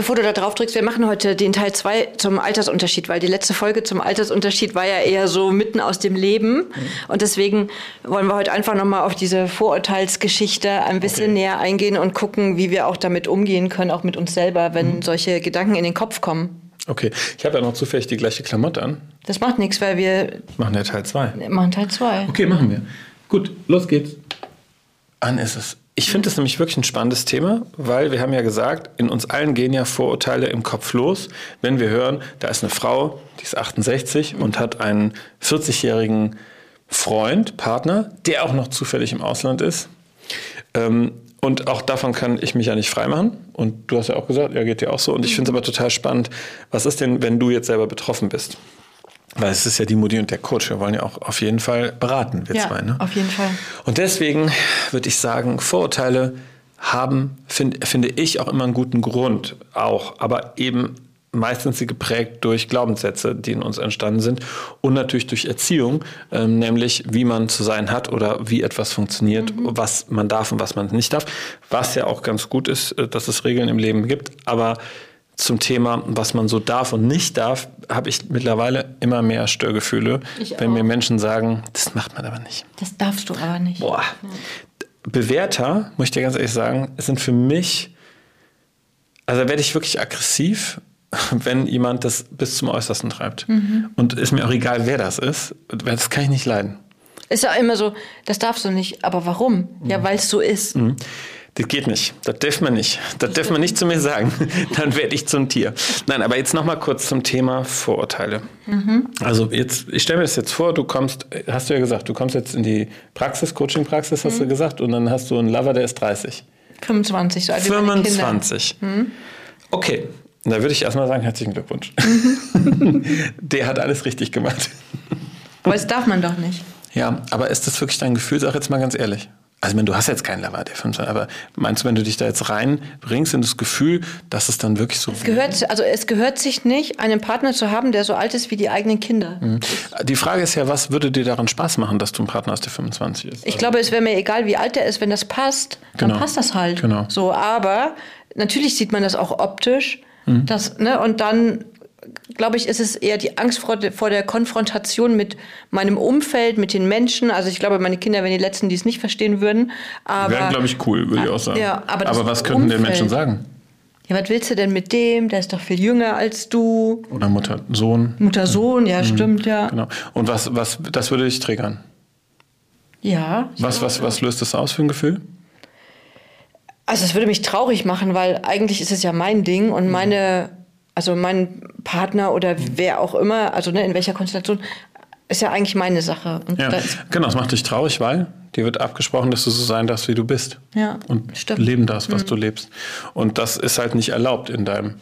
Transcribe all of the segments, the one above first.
bevor du da drauf drückst, wir machen heute den Teil 2 zum Altersunterschied, weil die letzte Folge zum Altersunterschied war ja eher so mitten aus dem Leben. Mhm. Und deswegen wollen wir heute einfach nochmal auf diese Vorurteilsgeschichte ein bisschen okay. näher eingehen und gucken, wie wir auch damit umgehen können, auch mit uns selber, wenn mhm. solche Gedanken in den Kopf kommen. Okay, ich habe ja noch zufällig die gleiche Klamotte an. Das macht nichts, weil wir. Machen ja Teil 2. Machen Teil 2. Okay, machen wir. Gut, los geht's. An ist es. Ich finde es nämlich wirklich ein spannendes Thema, weil wir haben ja gesagt, in uns allen gehen ja Vorurteile im Kopf los, wenn wir hören, da ist eine Frau, die ist 68 und hat einen 40-jährigen Freund, Partner, der auch noch zufällig im Ausland ist. Ähm, und auch davon kann ich mich ja nicht freimachen. Und du hast ja auch gesagt, ja, geht dir auch so. Und ich finde es aber total spannend. Was ist denn, wenn du jetzt selber betroffen bist? Weil es ist ja die Mutti und der Coach. Wir wollen ja auch auf jeden Fall beraten, wir ja, zwei. Ne? Auf jeden Fall. Und deswegen würde ich sagen, Vorurteile haben, find, finde ich, auch immer einen guten Grund. Auch. Aber eben meistens sie geprägt durch Glaubenssätze, die in uns entstanden sind und natürlich durch Erziehung, ähm, nämlich wie man zu sein hat oder wie etwas funktioniert, mhm. was man darf und was man nicht darf. Was ja auch ganz gut ist, äh, dass es Regeln im Leben gibt, aber zum Thema, was man so darf und nicht darf, habe ich mittlerweile immer mehr Störgefühle, ich wenn auch. mir Menschen sagen, das macht man aber nicht. Das darfst du aber nicht. Boah. Ja. Bewerter, muss ich dir ganz ehrlich sagen, sind für mich, also werde ich wirklich aggressiv, wenn jemand das bis zum Äußersten treibt. Mhm. Und ist mir auch egal, wer das ist. Das kann ich nicht leiden. Ist ja immer so, das darfst du nicht. Aber warum? Ja, mhm. weil es so ist. Mhm. Das geht nicht. Das darf man nicht. Das darf man nicht zu mir sagen. Dann werde ich zum Tier. Nein, aber jetzt noch mal kurz zum Thema Vorurteile. Mhm. Also jetzt, ich stelle mir das jetzt vor, du kommst, hast du ja gesagt, du kommst jetzt in die Praxis, Coaching-Praxis, hast mhm. du gesagt, und dann hast du einen Lover, der ist 30. 25, so alt 25. Mhm. Okay, da würde ich erstmal sagen, herzlichen Glückwunsch. der hat alles richtig gemacht. Aber das darf man doch nicht. Ja, aber ist das wirklich dein Gefühl? Sag jetzt mal ganz ehrlich. Also, wenn du hast jetzt keinen der 25, aber meinst du, wenn du dich da jetzt reinbringst in das Gefühl, dass es dann wirklich so es gehört, also es gehört sich nicht, einen Partner zu haben, der so alt ist wie die eigenen Kinder. Mhm. Die Frage ist ja, was würde dir daran Spaß machen, dass du einen Partner hast, der 25 ist? Ich also glaube, es wäre mir egal, wie alt der ist, wenn das passt, dann genau. passt das halt. Genau. So, aber natürlich sieht man das auch optisch. Mhm. Das, ne, und dann glaube ich, ist es eher die Angst vor, vor, der Konfrontation mit meinem Umfeld, mit den Menschen. Also ich glaube, meine Kinder wären die Letzten, die es nicht verstehen würden. Aber, Wären, glaube ich, cool, würde ich auch sagen. Ja, aber, aber was könnten Umfeld, den Menschen sagen? Ja, was willst du denn mit dem? Der ist doch viel jünger als du. Oder Mutter, Sohn. Mutter, Sohn, ja, mhm. stimmt, ja. Genau. Und was, was, das würde dich triggern? Ja. Was, was, was löst das aus für ein Gefühl? Also es würde mich traurig machen, weil eigentlich ist es ja mein Ding und mhm. meine also mein Partner oder mhm. wer auch immer, also ne, in welcher Konstellation, ist ja eigentlich meine Sache. Und ja, genau, das macht dich traurig, weil dir wird abgesprochen, dass du so sein darfst, wie du bist. Ja, und stimmt. leben darfst, was mhm. du lebst. Und das ist halt nicht erlaubt in deinem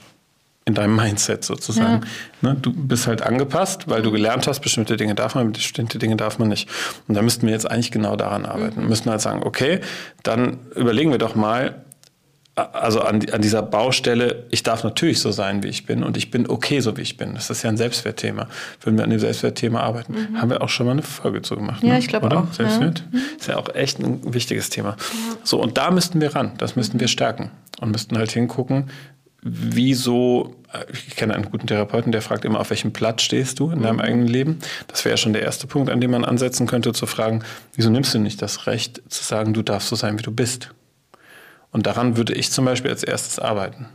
in deinem Mindset sozusagen. Ja. Ne, du bist halt angepasst, weil du gelernt hast, bestimmte Dinge darf man, bestimmte Dinge darf man nicht. Und da müssten wir jetzt eigentlich genau daran arbeiten. Mhm. Wir müssten halt sagen, okay, dann überlegen wir doch mal, also an, an, dieser Baustelle, ich darf natürlich so sein, wie ich bin und ich bin okay, so wie ich bin. Das ist ja ein Selbstwertthema. Wenn wir an dem Selbstwertthema arbeiten, mhm. haben wir auch schon mal eine Folge zu gemacht. Ja, ne? ich glaube auch. Selbstwert ja. Mhm. ist ja auch echt ein wichtiges Thema. Ja. So, und da müssten wir ran. Das müssten wir stärken und müssten halt hingucken, wieso, ich kenne einen guten Therapeuten, der fragt immer, auf welchem Platz stehst du in deinem mhm. eigenen Leben? Das wäre ja schon der erste Punkt, an dem man ansetzen könnte, zu fragen, wieso nimmst du nicht das Recht zu sagen, du darfst so sein, wie du bist? Und daran würde ich zum Beispiel als erstes arbeiten.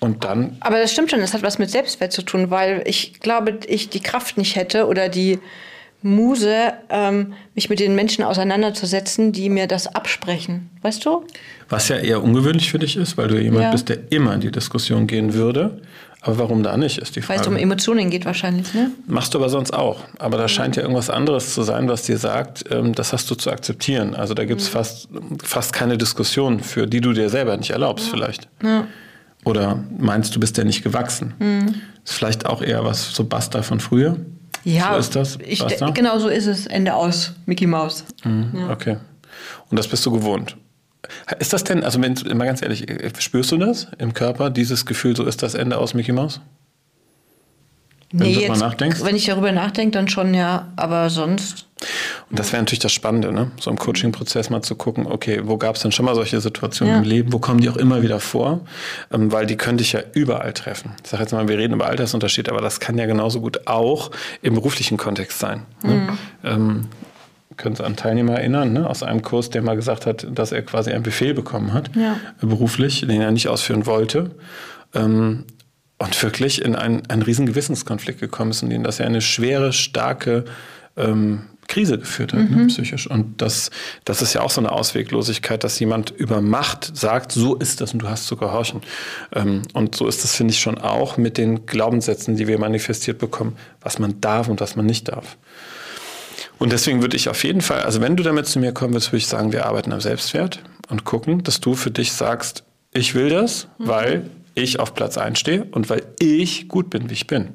Und dann. Aber das stimmt schon, das hat was mit Selbstwert zu tun, weil ich glaube, ich die Kraft nicht hätte oder die Muse, ähm, mich mit den Menschen auseinanderzusetzen, die mir das absprechen. Weißt du? Was ja eher ungewöhnlich für dich ist, weil du jemand ja. bist, der immer in die Diskussion gehen würde. Aber warum da nicht, ist die Frage. Weil es um Emotionen geht wahrscheinlich, ne? Machst du aber sonst auch. Aber da scheint ja irgendwas anderes zu sein, was dir sagt, ähm, das hast du zu akzeptieren. Also da gibt es mhm. fast, fast keine Diskussion, für die du dir selber nicht erlaubst ja. vielleicht. Ja. Oder meinst du bist ja nicht gewachsen. Mhm. Ist vielleicht auch eher was so Basta von früher. Ja, so ist das. Ich, genau so ist es. Ende aus. Mickey Mouse. Mhm. Ja. Okay. Und das bist du gewohnt. Ist das denn, also wenn, mal ganz ehrlich, spürst du das im Körper, dieses Gefühl, so ist das Ende aus Mickey Mouse? Wenn nee, jetzt, wenn ich darüber nachdenke, dann schon ja, aber sonst. Und das wäre natürlich das Spannende, ne? so im Coaching-Prozess mal zu gucken, okay, wo gab es denn schon mal solche Situationen ja. im Leben, wo kommen die auch immer wieder vor, ähm, weil die könnte ich ja überall treffen. Ich sage jetzt mal, wir reden über Altersunterschied, aber das kann ja genauso gut auch im beruflichen Kontext sein. Ne? Mhm. Ähm, können Sie an Teilnehmer erinnern, ne? aus einem Kurs, der mal gesagt hat, dass er quasi einen Befehl bekommen hat, ja. beruflich, den er nicht ausführen wollte. Ähm, und wirklich in einen, einen riesen Gewissenskonflikt gekommen ist und ihn das ja eine schwere, starke ähm, Krise geführt hat, ne, mhm. ne, psychisch. Und das, das ist ja auch so eine Ausweglosigkeit, dass jemand über Macht sagt, so ist das und du hast zu gehorchen. Ähm, und so ist das, finde ich, schon auch mit den Glaubenssätzen, die wir manifestiert bekommen, was man darf und was man nicht darf. Und deswegen würde ich auf jeden Fall, also wenn du damit zu mir kommen willst, würde ich sagen, wir arbeiten am Selbstwert und gucken, dass du für dich sagst, ich will das, mhm. weil ich auf Platz 1 stehe und weil ich gut bin, wie ich bin.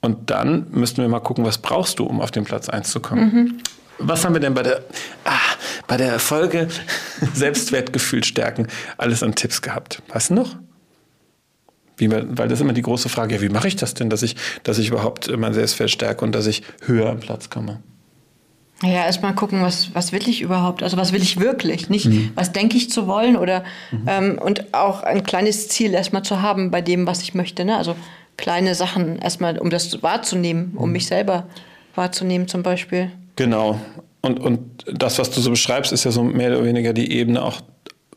Und dann müssten wir mal gucken, was brauchst du, um auf den Platz 1 zu kommen. Mhm. Was haben wir denn bei der, ah, bei der Folge Selbstwertgefühl stärken alles an Tipps gehabt? Weißt du noch? Wie, weil das ist immer die große Frage, ja, wie mache ich das denn, dass ich, dass ich überhaupt mein Selbstwert stärke und dass ich höher am Platz komme? Ja, erstmal gucken, was, was will ich überhaupt? Also was will ich wirklich? Nicht, mhm. was denke ich zu wollen oder mhm. ähm, und auch ein kleines Ziel erstmal zu haben bei dem, was ich möchte. Ne? Also kleine Sachen erstmal, um das wahrzunehmen, um mich selber wahrzunehmen zum Beispiel. Genau. Und, und das, was du so beschreibst, ist ja so mehr oder weniger die Ebene auch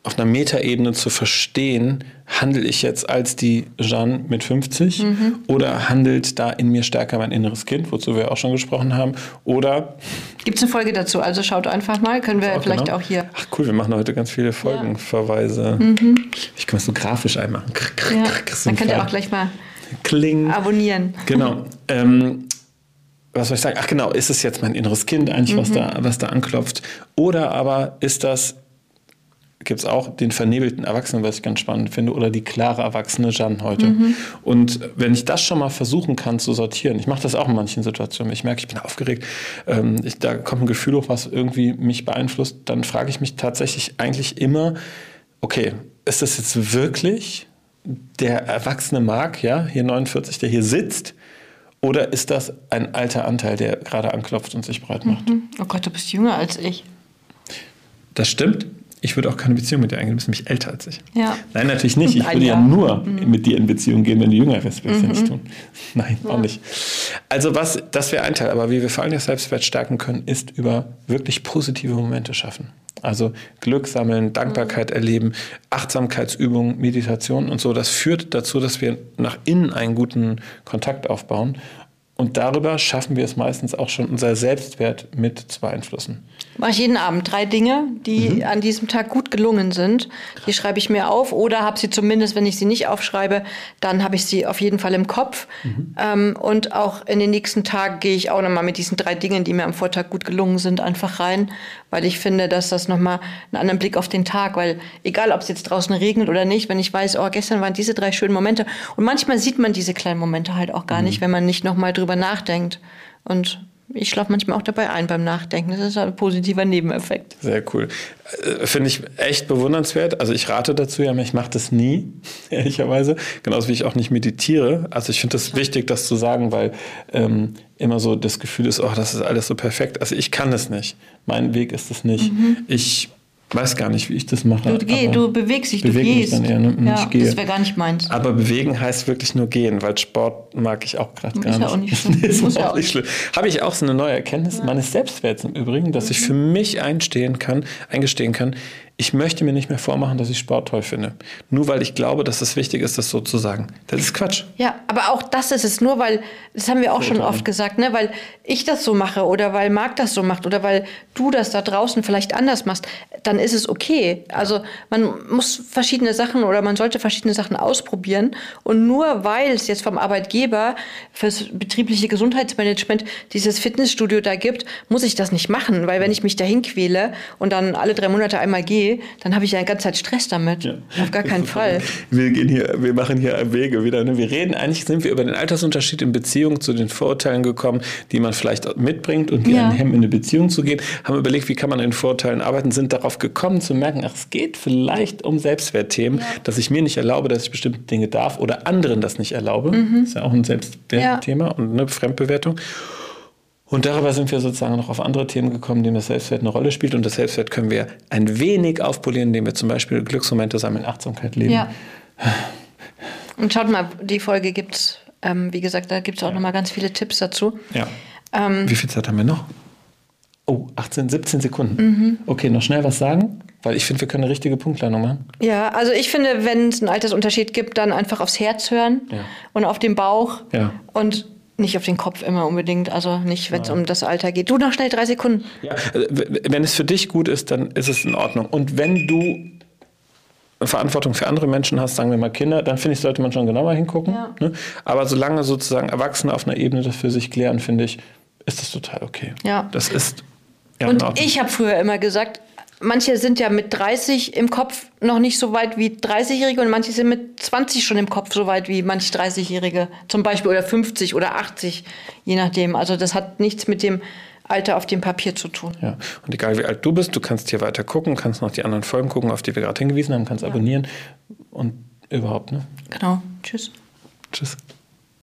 auf einer Metaebene zu verstehen, handle ich jetzt als die Jeanne mit 50 mhm. oder handelt da in mir stärker mein inneres Kind, wozu wir auch schon gesprochen haben, oder... Gibt es eine Folge dazu, also schaut einfach mal, können wir auch vielleicht genau. auch hier... Ach cool, wir machen heute ganz viele Folgenverweise. Ja. Mhm. Ich kann es so grafisch einmachen. Ja. Dann könnt ihr auch gleich mal Kling. Abonnieren. Genau. Ähm, was soll ich sagen? Ach genau, ist es jetzt mein inneres Kind eigentlich, mhm. was, da, was da anklopft? Oder aber ist das, gibt es auch den vernebelten Erwachsenen, was ich ganz spannend finde, oder die klare erwachsene Jeanne heute. Mhm. Und wenn ich das schon mal versuchen kann zu sortieren, ich mache das auch in manchen Situationen, ich merke, ich bin aufgeregt, ähm, ich, da kommt ein Gefühl hoch, was irgendwie mich beeinflusst, dann frage ich mich tatsächlich eigentlich immer, okay, ist das jetzt wirklich der erwachsene Mark, ja, hier 49, der hier sitzt, oder ist das ein alter Anteil, der gerade anklopft und sich breit macht? Mhm. Oh Gott, du bist jünger als ich. Das stimmt. Ich würde auch keine Beziehung mit dir eingehen. Du bist nämlich älter als ich. Ja. Nein, natürlich nicht. Ich würde ja nur mhm. mit dir in Beziehung gehen, wenn du jünger wärst. Würde ich mhm. ja nicht tun. Nein, ja. auch nicht. Also was, das wäre ein Teil. Aber wie wir vor allem das Selbstwert stärken können, ist über wirklich positive Momente schaffen. Also Glück sammeln, Dankbarkeit mhm. erleben, Achtsamkeitsübungen, Meditation und so. Das führt dazu, dass wir nach innen einen guten Kontakt aufbauen. Und darüber schaffen wir es meistens auch schon, unser Selbstwert mit zu beeinflussen mache ich jeden Abend drei Dinge, die mhm. an diesem Tag gut gelungen sind. Die schreibe ich mir auf oder habe sie zumindest, wenn ich sie nicht aufschreibe, dann habe ich sie auf jeden Fall im Kopf. Mhm. Ähm, und auch in den nächsten Tagen gehe ich auch nochmal mit diesen drei Dingen, die mir am Vortag gut gelungen sind, einfach rein, weil ich finde, dass das nochmal einen anderen Blick auf den Tag, weil egal, ob es jetzt draußen regnet oder nicht, wenn ich weiß, oh, gestern waren diese drei schönen Momente. Und manchmal sieht man diese kleinen Momente halt auch gar mhm. nicht, wenn man nicht nochmal drüber nachdenkt. Und ich schlafe manchmal auch dabei ein beim Nachdenken. Das ist ein positiver Nebeneffekt. Sehr cool. Äh, finde ich echt bewundernswert. Also ich rate dazu, ja, ich mache das nie, ehrlicherweise. Genauso wie ich auch nicht meditiere. Also ich finde das wichtig, das zu sagen, weil ähm, immer so das Gefühl ist, oh, das ist alles so perfekt. Also ich kann das nicht. Mein Weg ist es nicht. Mhm. Ich weiß gar nicht, wie ich das mache. Du, geh, du bewegst dich, du gehst. Dann eher, ne? ja, ich gehe. Das wäre gar nicht meins. Aber bewegen heißt wirklich nur gehen, weil Sport mag ich auch gerade gar nicht. Ist ja auch nicht schlimm. ist auch nicht schlimm. Habe ich auch so eine neue Erkenntnis ja. meines Selbstwerts im Übrigen, dass mhm. ich für mich einstehen kann, eingestehen kann, ich möchte mir nicht mehr vormachen, dass ich Sport toll finde. Nur weil ich glaube, dass es wichtig ist, das so zu sagen. Das ist Quatsch. Ja, aber auch das ist es. Nur weil, das haben wir auch Total. schon oft gesagt, ne? weil ich das so mache oder weil Marc das so macht oder weil du das da draußen vielleicht anders machst, dann ist es okay. Also man muss verschiedene Sachen oder man sollte verschiedene Sachen ausprobieren. Und nur weil es jetzt vom Arbeitgeber fürs betriebliche Gesundheitsmanagement dieses Fitnessstudio da gibt, muss ich das nicht machen. Weil wenn ich mich dahin quäle und dann alle drei Monate einmal gehe, dann habe ich ja die ganze Zeit Stress damit. Ja. Auf gar keinen Fall. Wir gehen hier, wir machen hier Wege wieder. Ne? Wir reden eigentlich, sind wir über den Altersunterschied in Beziehung zu den Vorurteilen gekommen, die man vielleicht mitbringt und die ja. einen hemmen, in eine Beziehung zu gehen. Haben überlegt, wie kann man an den Vorurteilen arbeiten, sind darauf gekommen zu merken, ach, es geht vielleicht um Selbstwertthemen, ja. dass ich mir nicht erlaube, dass ich bestimmte Dinge darf oder anderen das nicht erlaube. Mhm. Das ist ja auch ein Selbstwertthema und eine Fremdbewertung. Und darüber sind wir sozusagen noch auf andere Themen gekommen, denen das Selbstwert eine Rolle spielt. Und das Selbstwert können wir ein wenig aufpolieren, indem wir zum Beispiel Glücksmomente sammeln, Achtsamkeit leben. Ja. Und schaut mal, die Folge gibt es, ähm, wie gesagt, da gibt es auch ja. noch mal ganz viele Tipps dazu. Ja. Ähm, wie viel Zeit haben wir noch? Oh, 18, 17 Sekunden. Mhm. Okay, noch schnell was sagen? Weil ich finde, wir können eine richtige Punktlandung machen. Ja, also ich finde, wenn es einen Altersunterschied gibt, dann einfach aufs Herz hören ja. und auf den Bauch. Ja. Und nicht auf den Kopf immer unbedingt, also nicht, wenn es um das Alter geht. Du noch schnell drei Sekunden. Ja, also, wenn es für dich gut ist, dann ist es in Ordnung. Und wenn du Verantwortung für andere Menschen hast, sagen wir mal Kinder, dann finde ich, sollte man schon genauer hingucken. Ja. Ne? Aber solange sozusagen Erwachsene auf einer Ebene das für sich klären, finde ich, ist das total okay. Ja. Das ist. Ja, und ich habe früher immer gesagt, manche sind ja mit 30 im Kopf noch nicht so weit wie 30-Jährige und manche sind mit 20 schon im Kopf so weit wie manche 30-Jährige zum Beispiel oder 50 oder 80, je nachdem. Also das hat nichts mit dem Alter auf dem Papier zu tun. Ja, und egal wie alt du bist, du kannst hier weiter gucken, kannst noch die anderen Folgen gucken, auf die wir gerade hingewiesen haben, kannst ja. abonnieren und überhaupt, ne? Genau. Tschüss. Tschüss.